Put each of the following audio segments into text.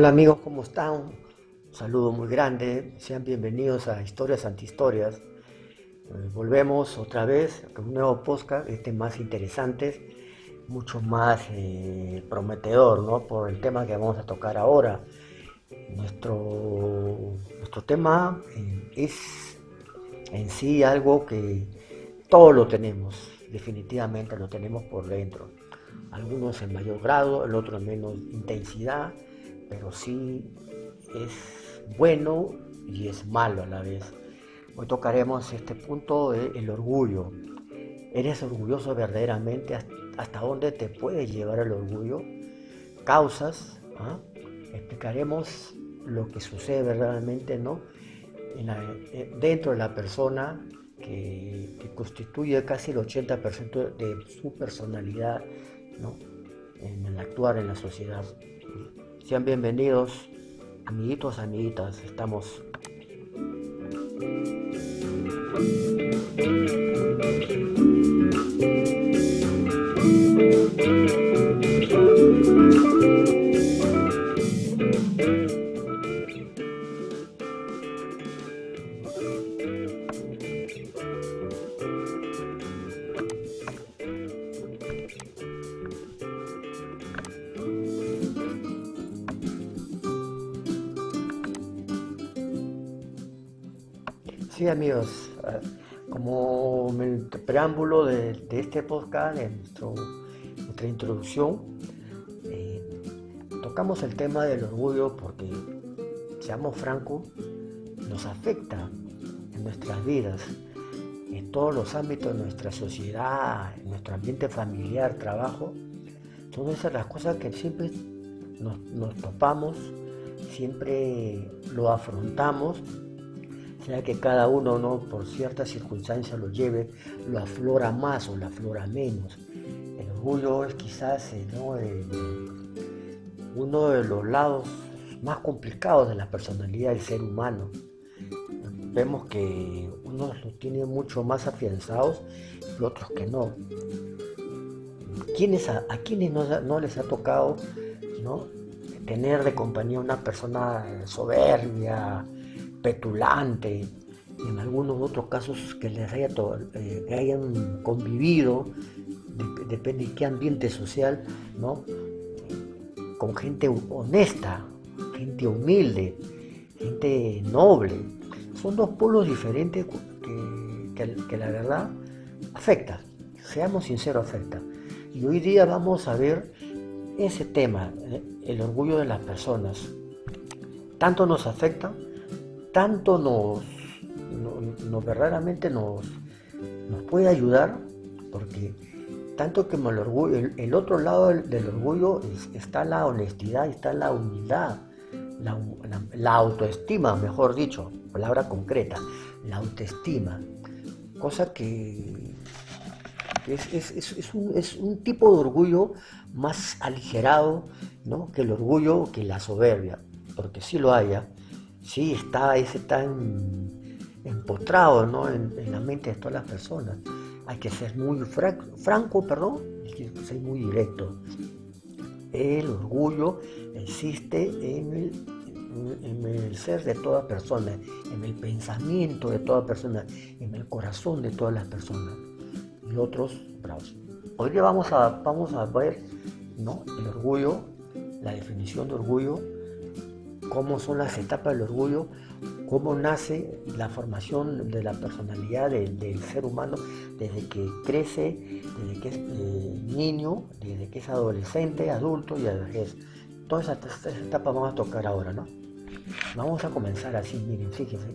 Hola amigos, ¿cómo están? Un saludo muy grande, sean bienvenidos a Historias Antihistorias. Eh, volvemos otra vez con un nuevo podcast, este más interesante, mucho más eh, prometedor, ¿no? Por el tema que vamos a tocar ahora. Nuestro, nuestro tema eh, es en sí algo que todos lo tenemos, definitivamente lo tenemos por dentro. Algunos en mayor grado, el otro en menos intensidad pero sí es bueno y es malo a la vez. Hoy tocaremos este punto del orgullo. ¿Eres orgulloso verdaderamente? ¿Hasta dónde te puede llevar el orgullo? Causas. ¿ah? Explicaremos lo que sucede verdaderamente ¿no? Eh, dentro de la persona que, constituye casi el 80% de su personalidad ¿no? en el actuar en la sociedad. Sean bienvenidos, amiguitos, amiguitas, estamos Eh, como el preámbulo de, este podcast, de nuestra introducción, eh, tocamos el tema del orgullo porque, seamos francos, nos afecta en nuestras vidas, en todos los ámbitos de nuestra sociedad, en nuestro ambiente familiar, trabajo. Son esas las cosas que siempre nos, nos topamos, siempre lo afrontamos sea que cada uno no por ciertas circunstancias lo lleve, lo aflora más o lo aflora menos. El orgullo es quizás eh, uno de los lados más complicados de la personalidad del ser humano. Vemos que unos lo tienen mucho más afianzados y otros que no. ¿Quiénes a, quienes no, les ha tocado ¿no? tener de compañía una persona soberbia, petulante, en algunos otros casos que les haya eh, que hayan convivido, depende de qué ambiente social, ¿no? con gente honesta, gente humilde, gente noble. Son dos polos diferentes que, la verdad afecta, seamos sinceros, afecta. Y hoy día vamos a ver ese tema, eh, el orgullo de las personas. Tanto nos afecta tanto nos, verdaderamente nos, nos puede ayudar, porque tanto que el orgullo, el, otro lado del, orgullo está la honestidad, está la humildad, la, autoestima, mejor dicho, palabra concreta, la autoestima, cosa que es, un, es, un, tipo de orgullo más aligerado ¿no? que el orgullo, que la soberbia, porque si lo haya, sí está, ese tan empotrado ¿no? en, la mente de todas las personas. Hay que ser muy franco, perdón, hay que ser muy directo. El orgullo existe en el, en ser de toda persona, en el pensamiento de toda persona, en el corazón de todas las personas. Y otros bravos. Hoy vamos a, vamos a ver ¿no? el orgullo, la definición de orgullo cómo son las etapas del orgullo, cómo nace la formación de la personalidad del, ser humano desde que crece, desde que es eh, niño, desde que es adolescente, adulto y vejez. Todas estas, etapas vamos a tocar ahora, ¿no? Vamos a comenzar así, miren, fíjense.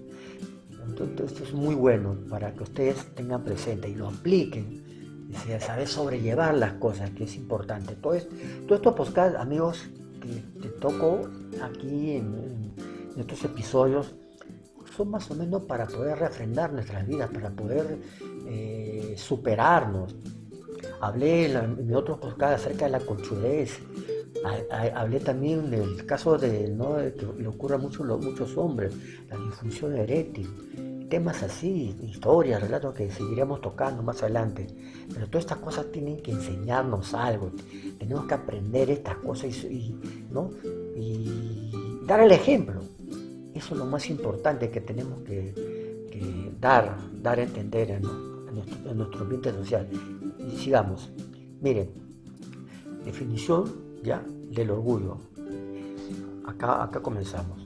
Entonces, esto es muy bueno para que ustedes tengan presente y lo apliquen. Y saber sobrellevar las cosas, que es importante. Todo esto, pues, amigos, te toco aquí en, estos episodios son más o menos para poder refrendar nuestras vidas, para poder eh, superarnos. Hablé en, otros podcasts acerca de la conchudez, hablé también del caso de, que le ocurre a muchos, muchos hombres, la disfunción eréctil temas así, historias, relatos que seguiremos tocando más adelante. Pero todas estas cosas tienen que enseñarnos algo. Tenemos que aprender estas cosas y, ¿no? y dar el ejemplo. Eso es lo más importante que tenemos que, dar, dar a entender en, nuestro, en nuestro ambiente social. Y sigamos. Miren, definición ya del orgullo. Acá, acá comenzamos.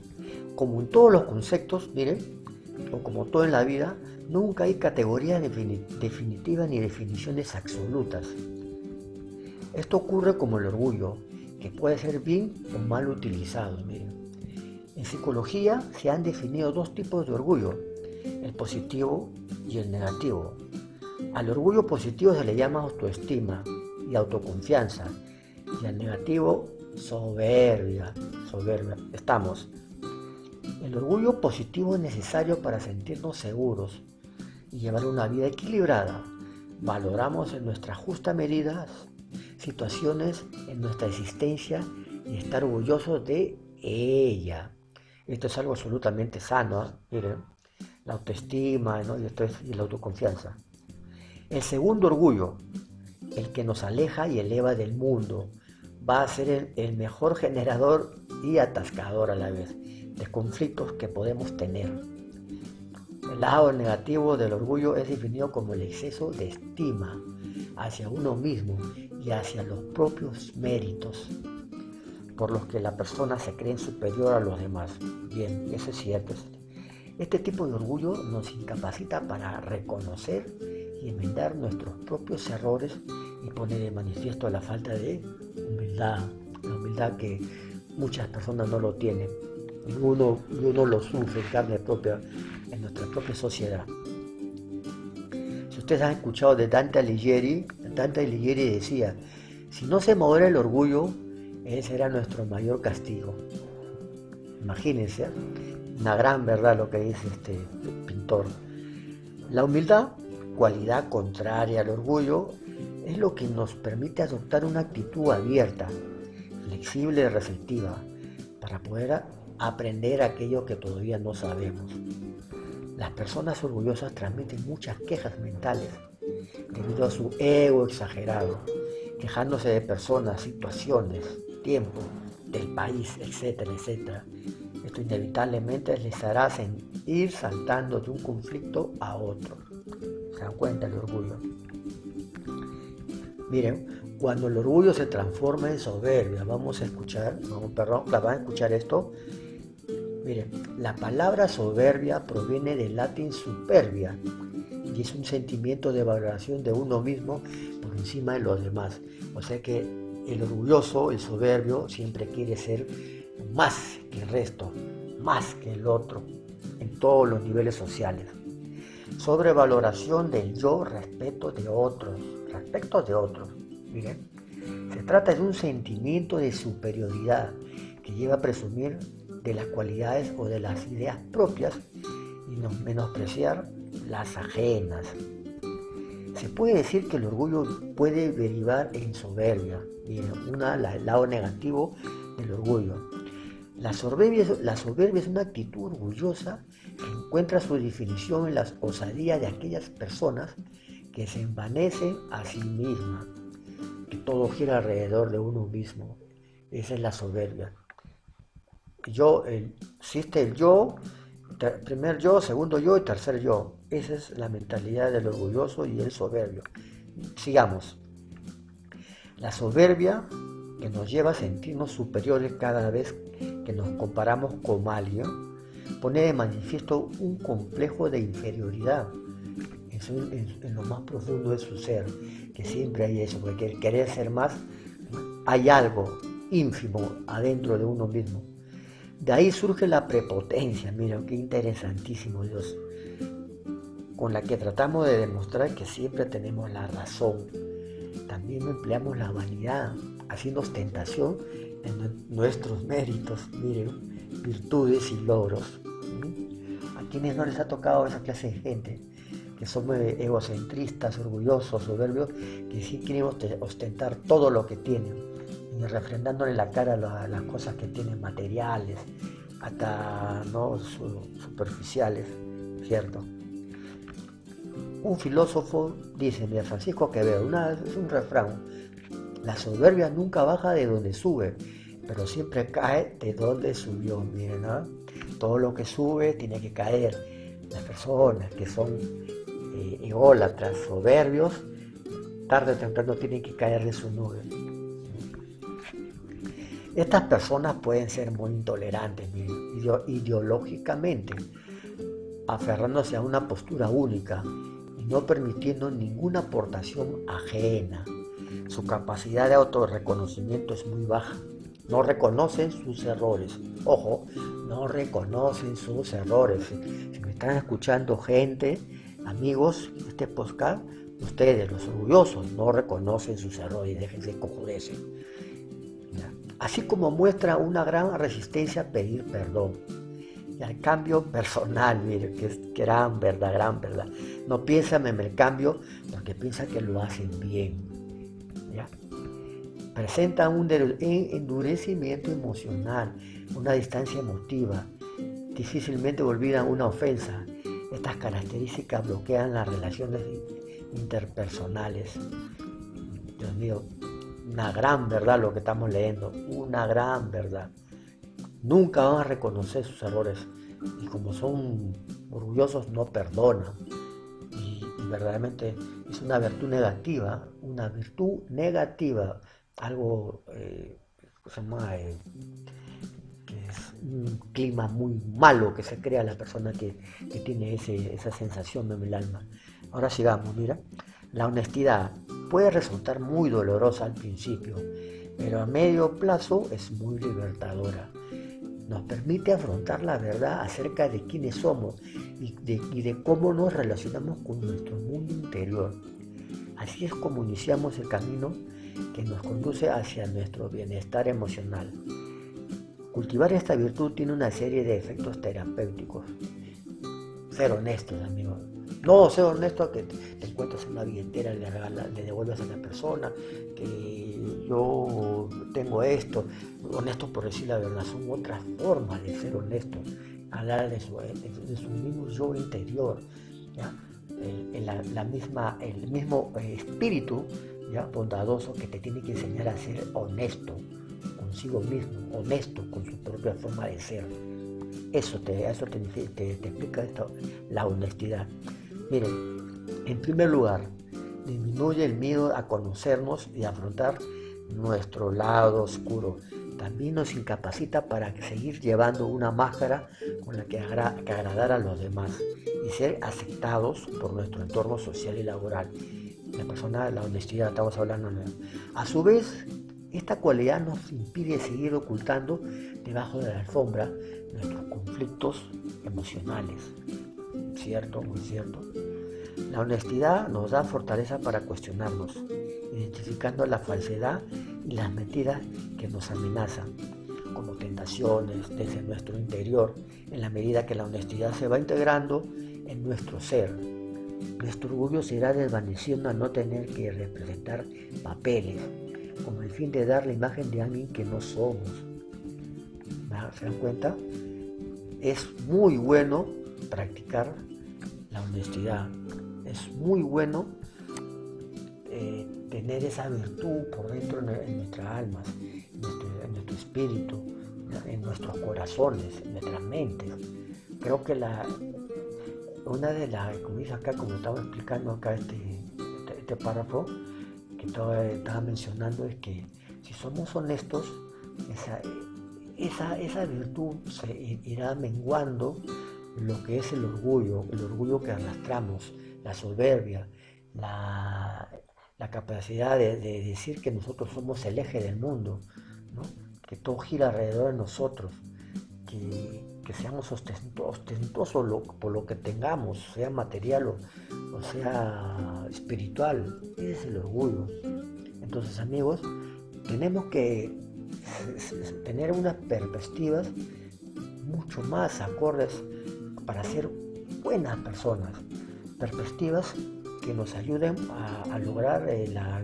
Como en todos los conceptos, miren, o como todo en la vida, nunca hay categorías definitivas ni definiciones absolutas. Esto ocurre como el orgullo, que puede ser bien o mal utilizado. Miren. En psicología se han definido dos tipos de orgullo, el positivo y el negativo. Al orgullo positivo se le llama autoestima y autoconfianza, y al negativo soberbia, soberbia. Estamos. El orgullo positivo es necesario para sentirnos seguros y llevar una vida equilibrada. Valoramos en nuestra justa medida situaciones en nuestra existencia y estar orgullosos de ella. Esto es algo absolutamente sano, ¿eh? miren, la autoestima y, esto es, y la autoconfianza. El segundo orgullo, el que nos aleja y eleva del mundo, va a ser el, mejor generador y atascador a la vez de conflictos que podemos tener. El lado negativo del orgullo es definido como el exceso de estima hacia uno mismo y hacia los propios méritos por los que la persona se cree superior a los demás. Bien, eso es cierto. Este tipo de orgullo nos incapacita para reconocer y enmendar nuestros propios errores y pone de manifiesto la falta de humildad, la humildad que muchas personas no lo tienen. Y uno, uno lo sufre en carne propia en nuestra propia sociedad. Si ustedes han escuchado de Dante Alighieri, Dante Alighieri decía, si no se modera el orgullo, ese era nuestro mayor castigo. Imagínense, una gran verdad lo que dice este pintor. La humildad, cualidad contraria al orgullo, es lo que nos permite adoptar una actitud abierta, flexible y receptiva para poder aprender aquello que todavía no sabemos. Las personas orgullosas transmiten muchas quejas mentales debido a su ego exagerado, quejándose de personas, situaciones, tiempo, del país, etcétera, etcétera. Esto inevitablemente les hará ir saltando de un conflicto a otro. ¿Se dan cuenta el orgullo? Miren, cuando el orgullo se transforma en soberbia, vamos a escuchar, vamos, perdón, van a escuchar esto. Miren, la palabra soberbia proviene del latín superbia y es un sentimiento de valoración de uno mismo por encima de los demás. O sea que el orgulloso, el soberbio, siempre quiere ser más que el resto, más que el otro, en todos los niveles sociales. Sobrevaloración del yo respeto de otros, respecto de otros. Miren, se trata de un sentimiento de superioridad que lleva a presumir de las cualidades o de las ideas propias y no menospreciar las ajenas. Se puede decir que el orgullo puede derivar en soberbia, Miren, una, el lado negativo del orgullo. La soberbia, la es una actitud orgullosa que encuentra su definición en la osadía de aquellas personas que se envanece a sí misma, que todo gira alrededor de uno mismo. Esa es la soberbia. Yo, existe el yo, primer yo, segundo yo y tercer yo. Esa es la mentalidad del orgulloso y el soberbio. Sigamos. La soberbia que nos lleva a sentirnos superiores cada vez que nos comparamos con alguien, pone de manifiesto un complejo de inferioridad en, lo más profundo de su ser, que siempre hay eso, porque el querer ser más, hay algo ínfimo adentro de uno mismo. De ahí surge la prepotencia, mira, qué interesantísimo Dios, con la que tratamos de demostrar que siempre tenemos la razón. También empleamos la vanidad, haciendo ostentación en nuestros méritos, miren, virtudes y logros. A quienes no les ha tocado esa clase de gente, que son egocentristas, orgullosos, soberbios, que sí quieren ostentar todo lo que tienen, refrendándole la cara a las cosas que tienen materiales, hasta no superficiales, ¿cierto? Un filósofo dice, mira, Francisco Quevedo, una, es un refrán, la soberbia nunca baja de donde sube, pero siempre cae de donde subió. Miren, ¿no? todo lo que sube tiene que caer. Las personas que son eh, ególatras, soberbios, tarde o temprano tienen que caer de su nube. Estas personas pueden ser muy intolerantes ideológicamente, aferrándose a una postura única y no permitiendo ninguna aportación ajena. Su capacidad de autorreconocimiento es muy baja. No reconocen sus errores. Ojo, no reconocen sus errores. Si me están escuchando gente, amigos, este podcast, ustedes, los orgullosos, no reconocen sus errores, déjense cojudecer. Así como muestra una gran resistencia a pedir perdón. Y al cambio personal, mire, que es gran verdad, gran verdad. No piensan en el cambio porque piensan que lo hacen bien. ¿ya? Presentan un endurecimiento emocional, una distancia emotiva. Difícilmente olvidan una ofensa. Estas características bloquean las relaciones interpersonales. Dios mío, una gran verdad lo que estamos leyendo, una gran verdad. Nunca van a reconocer sus errores y como son orgullosos no perdonan. Y, verdaderamente es una virtud negativa, una virtud negativa, algo eh, eh, que es un clima muy malo que se crea la persona que, tiene esa sensación en el alma. Ahora sigamos, mira. La honestidad puede resultar muy dolorosa al principio, pero a medio plazo es muy libertadora. Nos permite afrontar la verdad acerca de quiénes somos y de, cómo nos relacionamos con nuestro mundo interior. Así es como iniciamos el camino que nos conduce hacia nuestro bienestar emocional. Cultivar esta virtud tiene una serie de efectos terapéuticos. Ser honestos, amigos. No, sé honesto que encuentras en una billetera, le, le devuelvas a la persona, que yo tengo esto. Honesto por decir la verdad, son otras formas de ser honesto. Hablar de su, mismo yo interior. El, la, misma, el mismo espíritu ¿ya? bondadoso que te tiene que enseñar a ser honesto consigo mismo, honesto con su propia forma de ser. Eso te, eso te, te, explica esto, la honestidad. Miren, en primer lugar, disminuye el miedo a conocernos y afrontar nuestro lado oscuro. También nos incapacita para seguir llevando una máscara con la que, agradar a los demás y ser aceptados por nuestro entorno social y laboral. La persona, la honestidad, estamos hablando. A su vez, esta cualidad nos impide seguir ocultando debajo de la alfombra nuestros conflictos emocionales. ¿cierto? Muy cierto. La honestidad nos da fortaleza para cuestionarnos, identificando la falsedad y las mentiras que nos amenazan, como tentaciones desde nuestro interior, en la medida que la honestidad se va integrando en nuestro ser. Nuestro orgullo se irá desvaneciendo a no tener que representar papeles, con el fin de dar la imagen de alguien que no somos. ¿Se dan cuenta? Es muy bueno practicar la honestidad. Es muy bueno eh, tener esa virtud por dentro en, nuestras almas, en nuestro, espíritu, en nuestros corazones, en nuestras mentes. Creo que la, una de las, como dice acá, como estaba explicando acá este, este, este párrafo, que estaba, mencionando, es que si somos honestos, esa, esa, esa virtud se irá menguando lo que es el orgullo, el orgullo que arrastramos, la soberbia, la, capacidad de, decir que nosotros somos el eje del mundo, que todo gira alrededor de nosotros, que, seamos ostentosos por lo que tengamos, sea material o, sea espiritual. Ese es el orgullo. Entonces amigos, tenemos que tener unas perspectivas mucho más acordes para ser buenas personas, perspectivas que nos ayuden a, lograr eh, la,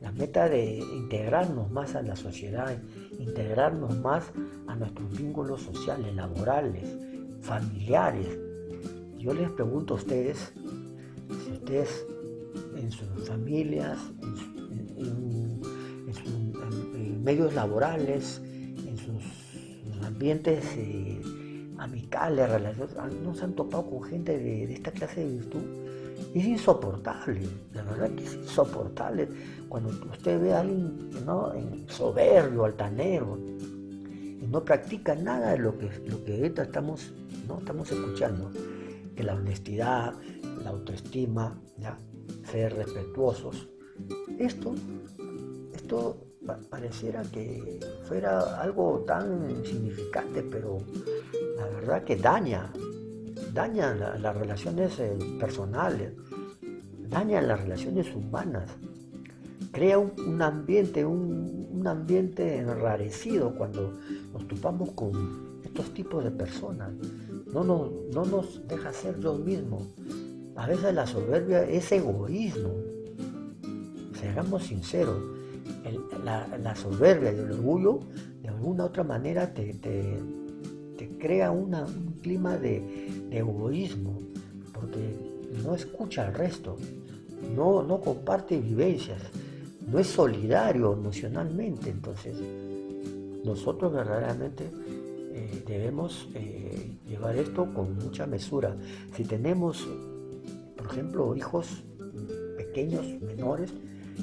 la, meta de integrarnos más a la sociedad, integrarnos más a nuestros vínculos sociales, laborales, familiares. Yo les pregunto a ustedes, si ustedes en sus familias, en, en medios laborales, sus ambientes eh, amicales, relaciones, no se han topado con gente de, esta clase de virtud. Es insoportable, la verdad que es insoportable cuando usted ve a alguien ¿no? soberbio, altanero, y no practica nada de lo que, lo que ahorita estamos, ¿no? estamos escuchando, que la honestidad, la autoestima, ¿ya? ser respetuosos. Esto, esto pareciera que fuera algo tan significante, pero la verdad que daña, daña las relaciones eh, personales, daña las relaciones humanas, crea un, ambiente, un, ambiente enrarecido cuando nos topamos con estos tipos de personas. No nos, no nos deja ser yo mismo. A veces la soberbia es egoísmo. Seamos sinceros la, soberbia y el orgullo de alguna otra manera te, crea un clima de, egoísmo, porque no escucha al resto, no, no comparte vivencias, no es solidario emocionalmente. Entonces, nosotros verdaderamente eh, debemos eh, llevar esto con mucha mesura. Si tenemos, por ejemplo, hijos pequeños, menores,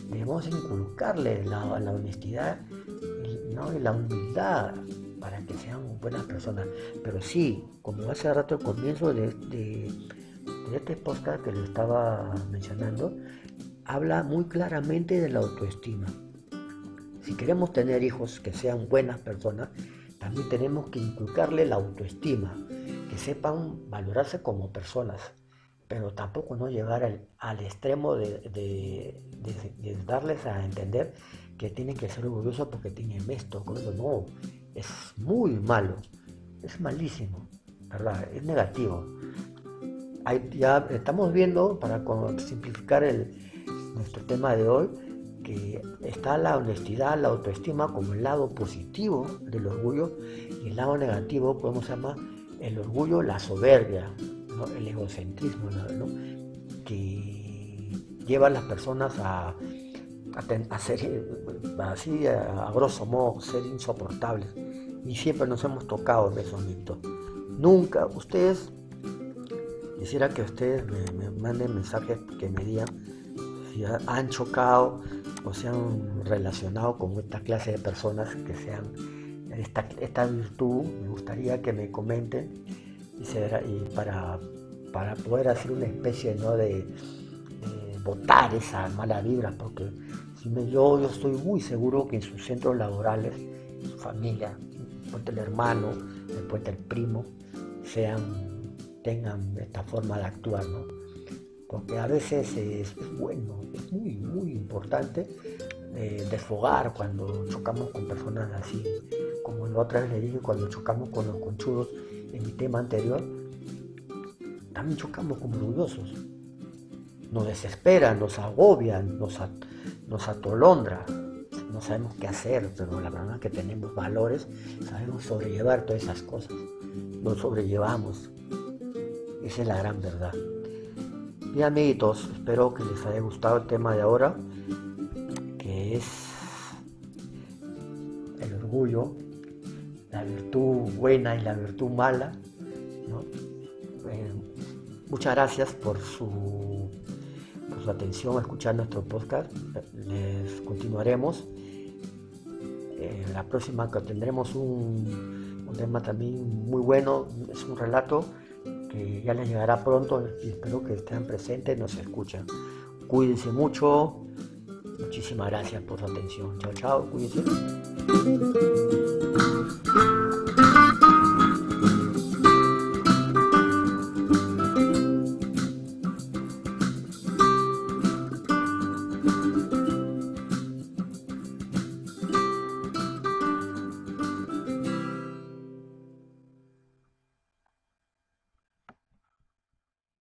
debemos inculcarle la, honestidad y, la humildad para que sean buenas personas. Pero sí, como hace rato al comienzo de, este podcast que le estaba mencionando, habla muy claramente de la autoestima. Si queremos tener hijos que sean buenas personas, también tenemos que inculcarle la autoestima, que sepan valorarse como personas, pero tampoco no llegar al, extremo de, darles a entender que tienen que ser orgullosos porque tienen esto, eso no, es muy malo, es malísimo, ¿verdad? Es negativo. ya estamos viendo, para simplificar el, nuestro tema de hoy, que está la honestidad, la autoestima como el lado positivo del orgullo y el lado negativo podemos llamar el orgullo, la soberbia, el egocentrismo, que lleva a las personas a, a, ser, así a, grosso modo, ser insoportables. Y siempre nos hemos tocado en esos. Nunca, ustedes, quisiera que ustedes me, manden mensajes que me digan si han chocado o se han relacionado con esta clase de personas que sean esta, esta virtud, me gustaría que me comenten y, para, para poder hacer una especie ¿no? de, botar esa mala vibra, porque yo, yo estoy muy seguro que en sus centros laborales, en su familia, después el hermano, después el primo, sean, tengan esta forma de actuar, ¿no? Porque a veces es, bueno, es muy, muy importante eh, desfogar cuando chocamos con personas así, como la otra vez le dije, cuando chocamos con los conchudos en mi tema anterior, también chocamos como orgullosos. Nos desesperan, nos agobian, nos, nos atolondra. No sabemos qué hacer, pero la verdad es que tenemos valores, sabemos sobrellevar todas esas cosas. Nos sobrellevamos. Esa es la gran verdad. Bien amiguitos, espero que les haya gustado el tema de ahora, que es el orgullo la virtud buena y la virtud mala. Eh, muchas gracias por su, su atención a escuchar nuestro podcast. Les continuaremos. Eh, la próxima que tendremos un, tema también muy bueno, es un relato que ya les llegará pronto y espero que estén presentes nos escuchen. Cuídense mucho. Muchísimas gracias por su atención. Chao, chao. Cuídense.